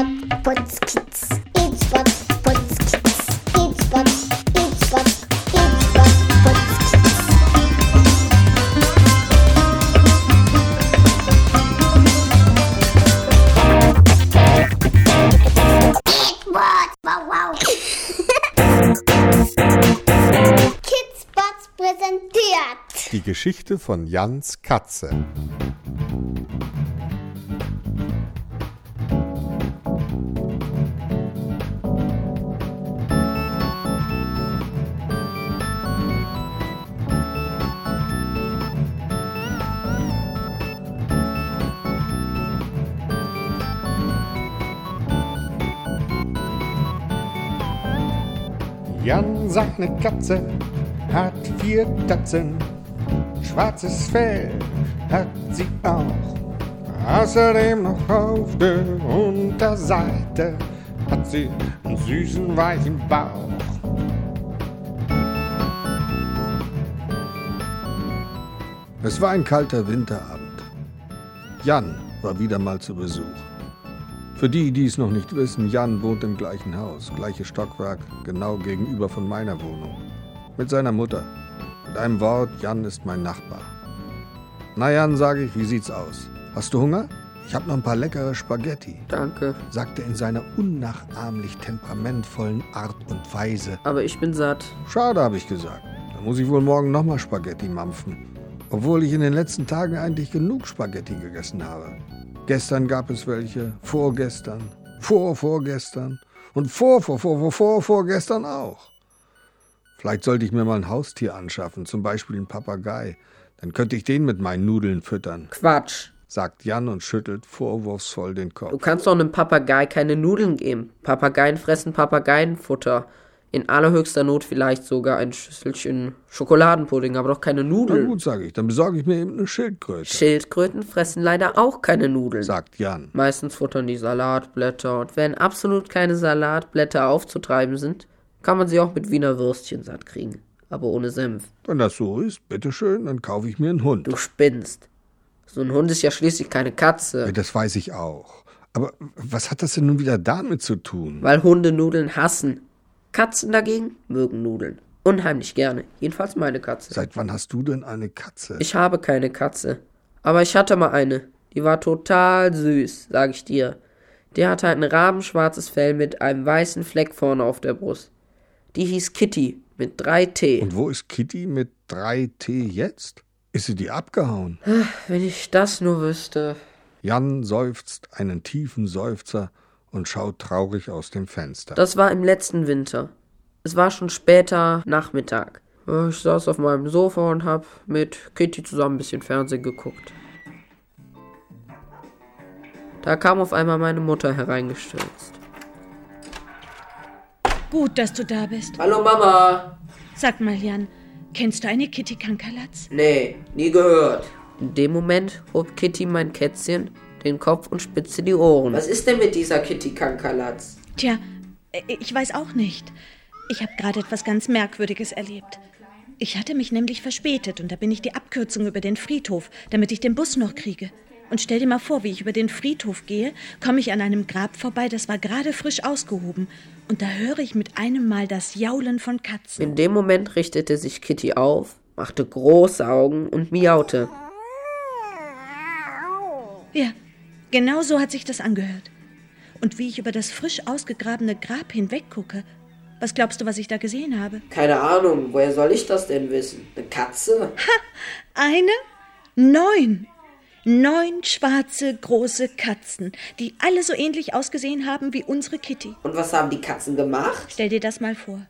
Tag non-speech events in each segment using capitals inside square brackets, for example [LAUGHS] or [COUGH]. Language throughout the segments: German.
what Putzkids. It's what Putzkids. It's what, it's what, it's what Putzkids. It's what, wow, wow. [LAUGHS] Kids Butts präsentiert. Die Geschichte von Jans Katze. Jan, seine Katze, hat vier Tatzen. Schwarzes Fell hat sie auch. Außerdem noch auf der Unterseite hat sie einen süßen, weichen Bauch. Es war ein kalter Winterabend. Jan war wieder mal zu Besuch. Für die, die es noch nicht wissen, Jan wohnt im gleichen Haus, gleiches Stockwerk, genau gegenüber von meiner Wohnung. Mit seiner Mutter. Mit einem Wort, Jan ist mein Nachbar. Na Jan, sage ich, wie sieht's aus? Hast du Hunger? Ich habe noch ein paar leckere Spaghetti, Danke, sagte er in seiner unnachahmlich temperamentvollen Art und Weise. aber ich bin satt. Schade, habe ich gesagt. Da muss ich wohl morgen nochmal Spaghetti mampfen. Obwohl ich in den letzten Tagen eigentlich genug Spaghetti gegessen habe. Gestern gab es welche, vorgestern, vorvorgestern und vor, vor, vor, vor, vor, vorgestern auch. Vielleicht sollte ich mir mal ein Haustier anschaffen, zum Beispiel einen Papagei. Dann könnte ich den mit meinen Nudeln füttern, Quatsch. sagt Jan und schüttelt vorwurfsvoll den Du Kopf. kannst doch einem Papagei keine Nudeln geben. Papageien fressen Papageienfutter. In allerhöchster Not vielleicht sogar ein Schüsselchen Schokoladenpudding, aber doch keine Na Nudeln. gut, sage ich, dann besorge ich mir eben eine Schildkröte, Schildkröten fressen leider auch keine Nudeln. sagt Jan. Meistens futtern die Salatblätter und wenn absolut keine Salatblätter aufzutreiben sind, kann man sie auch mit Wiener Würstchen satt kriegen. Aber ohne Senf. Wenn das so ist, bitteschön, dann kaufe ich mir einen Hund. Du spinnst. So ein Hund ist ja schließlich keine Ja, Katze, das weiß ich auch. Aber was hat das denn nun wieder damit zu tun? weil Hunde Nudeln hassen. Katzen dagegen mögen Nudeln. Unheimlich gerne. Jedenfalls meine Katze. Seit wann hast du denn eine Katze? Ich habe keine Katze. Aber ich hatte mal eine. Die war total süß, sag ich dir. Die hatte ein rabenschwarzes Fell mit einem weißen Fleck vorne auf der Brust. Die hieß Kitty mit drei T. Und wo ist Kitty mit 3T jetzt? Ist sie die abgehauen? Wenn ich das nur wüsste. Jan seufzt einen tiefen Seufzer und schaut traurig aus dem Fenster. Das war im letzten Winter. Es war schon später Nachmittag. Ich saß auf meinem Sofa und hab mit Kitty zusammen ein bisschen Fernsehen geguckt. Da kam auf einmal meine Mutter hereingestürzt. Gut, dass du da bist. Hallo Mama! Sag mal, Jan, kennst du eine Kitty Kankalatz? Nee, nie gehört. In dem Moment hob Kitty mein Kätzchen den Kopf und spitzte die Ohren. Was ist denn mit dieser Kitty Kankalatz? Tja, äh, ich weiß auch nicht. Ich habe gerade etwas ganz Merkwürdiges erlebt. Ich hatte mich nämlich verspätet und da bin ich die Abkürzung über den Friedhof, damit ich den Bus noch kriege. Und stell dir mal vor, wie ich über den Friedhof gehe, komme ich an einem Grab vorbei, das war gerade frisch ausgehoben. Und da höre ich mit einem Mal das Jaulen von Katzen. In dem Moment richtete sich Kitty auf, machte große Augen und miaute. Ja, genau so hat sich das angehört. Und wie ich über das frisch ausgegrabene Grab hinweggucke, was glaubst du, was ich da gesehen habe? Keine Ahnung, woher soll ich das denn wissen? Eine Katze? Eine? Neun. Neun schwarze, große Katzen, die alle so ähnlich ausgesehen haben wie unsere Kitty. Und was haben die Katzen gemacht? Stell dir das mal vor.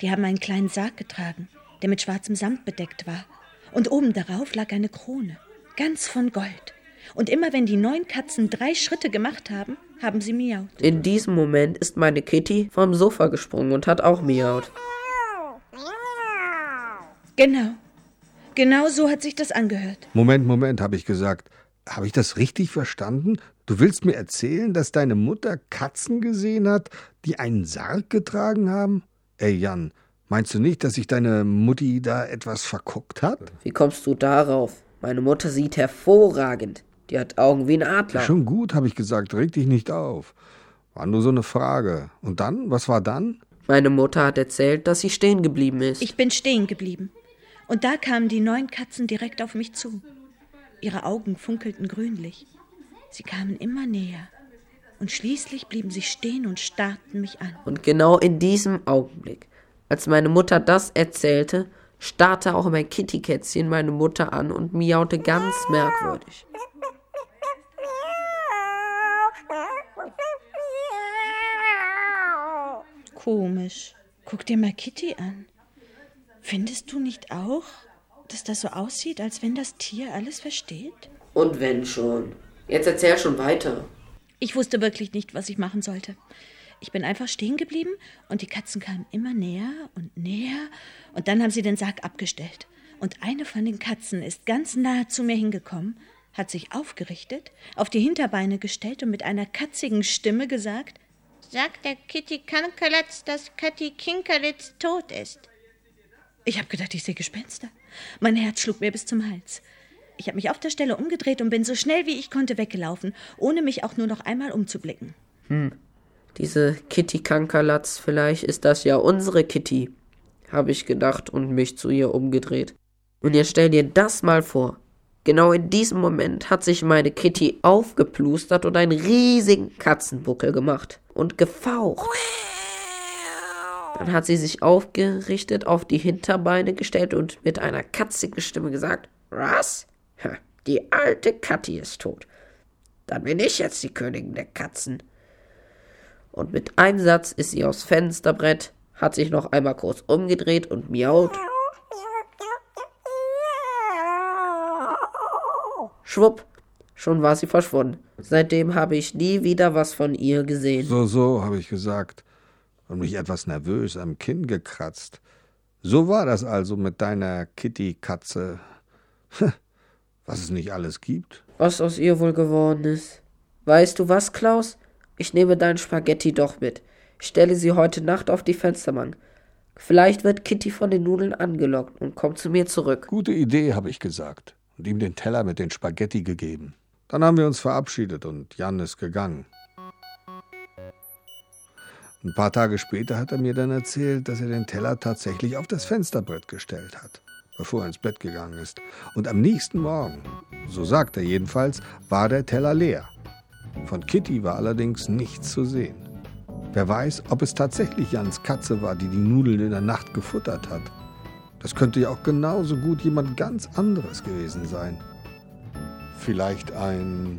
Die haben einen kleinen Sarg getragen, der mit schwarzem Samt bedeckt war. Und oben darauf lag eine Krone, ganz von Gold. Und immer wenn die neun Katzen drei Schritte gemacht haben, haben sie miaut. In diesem Moment ist meine Kitty vom Sofa gesprungen und hat auch miaut. Genau. Genau so hat sich das angehört. Moment, Moment, habe ich gesagt. Habe ich das richtig verstanden? Du willst mir erzählen, dass deine Mutter Katzen gesehen hat, die einen Sarg getragen haben? Ey, Jan, meinst du nicht, dass sich deine Mutti da etwas verguckt hat? Wie kommst du darauf? Meine Mutter sieht hervorragend. Die hat Augen wie ein Adler. Schon gut, habe ich gesagt, reg dich nicht auf. War nur so eine Frage. Und dann? Was war dann? Meine Mutter hat erzählt, dass sie stehen geblieben ist. Ich bin stehen geblieben. Und da kamen die neun Katzen direkt auf mich zu. Ihre Augen funkelten grünlich. Sie kamen immer näher. Und schließlich blieben sie stehen und starrten mich an. Und genau in diesem Augenblick, als meine Mutter das erzählte, starrte auch mein Kittykätzchen meine Mutter an und miaute ganz merkwürdig. Komisch. Guck dir mal Kitty an. Findest du nicht auch, dass das so aussieht, als wenn das Tier alles versteht? Und wenn schon. Jetzt erzähl schon weiter. Ich wusste wirklich nicht, was ich machen sollte. Ich bin einfach stehen geblieben und die Katzen kamen immer näher und näher und dann haben sie den Sarg abgestellt. Und eine von den Katzen ist ganz nahe zu mir hingekommen, hat sich aufgerichtet, auf die Hinterbeine gestellt und mit einer katzigen Stimme gesagt, Sagt der Kitty Kankerlatz, dass Kathi Kinkerlitz tot ist. Ich habe gedacht, ich sehe Gespenster. Mein Herz schlug mir bis zum Hals. Ich habe mich auf der Stelle umgedreht und bin so schnell wie ich konnte weggelaufen, ohne mich auch nur noch einmal umzublicken. Diese Kitty Kankerlatz, vielleicht ist das ja unsere Kitty, habe ich gedacht und mich zu ihr umgedreht. Und jetzt stell dir das mal vor. Genau in diesem Moment hat sich meine Kitty aufgeplustert und einen riesigen Katzenbuckel gemacht und gefaucht. Dann hat sie sich aufgerichtet, auf die Hinterbeine gestellt und mit einer katzigen Stimme gesagt, was? Die alte Kathi ist tot. Dann bin ich jetzt die Königin der Katzen. Und mit einem Satz ist sie aufs Fensterbrett, hat sich noch einmal kurz umgedreht und miaut. Schwupp, schon war sie verschwunden. Seitdem habe ich nie wieder was von ihr gesehen. So, so, habe ich gesagt und mich etwas nervös am Kinn gekratzt. So war das also mit deiner Kitty-Katze. Was es nicht alles gibt. Was aus ihr wohl geworden ist. Weißt du was, Klaus? Ich nehme dein Spaghetti doch mit. Ich stelle sie heute Nacht auf die Fensterbank. Vielleicht wird Kitty von den Nudeln angelockt und kommt zu mir zurück. Gute Idee, habe ich gesagt und ihm den Teller mit den Spaghetti gegeben. Dann haben wir uns verabschiedet und Jan ist gegangen. Ein paar Tage später hat er mir dann erzählt, dass er den Teller tatsächlich auf das Fensterbrett gestellt hat, bevor er ins Bett gegangen ist. Und am nächsten Morgen, so sagt er jedenfalls, war der Teller leer. Von Kitty war allerdings nichts zu sehen. Wer weiß, ob es tatsächlich Jans Katze war, die die Nudeln in der Nacht gefuttert hat. Das könnte ja auch genauso gut jemand ganz anderes gewesen sein. Vielleicht ein...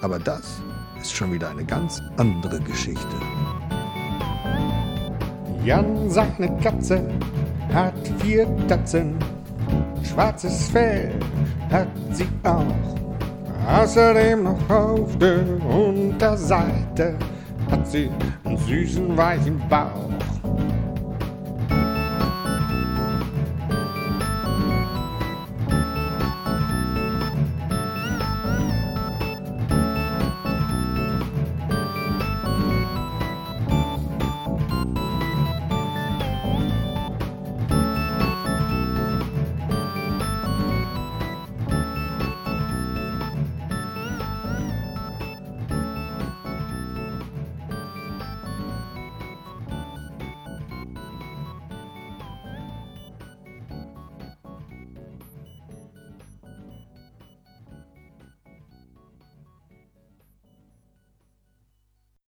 Aber das ist schon wieder eine ganz andere Geschichte. Jan, seine Katze, hat vier Tatzen. Schwarzes Fell hat sie auch. Außerdem noch auf der Unterseite hat sie einen süßen weichen Bauch.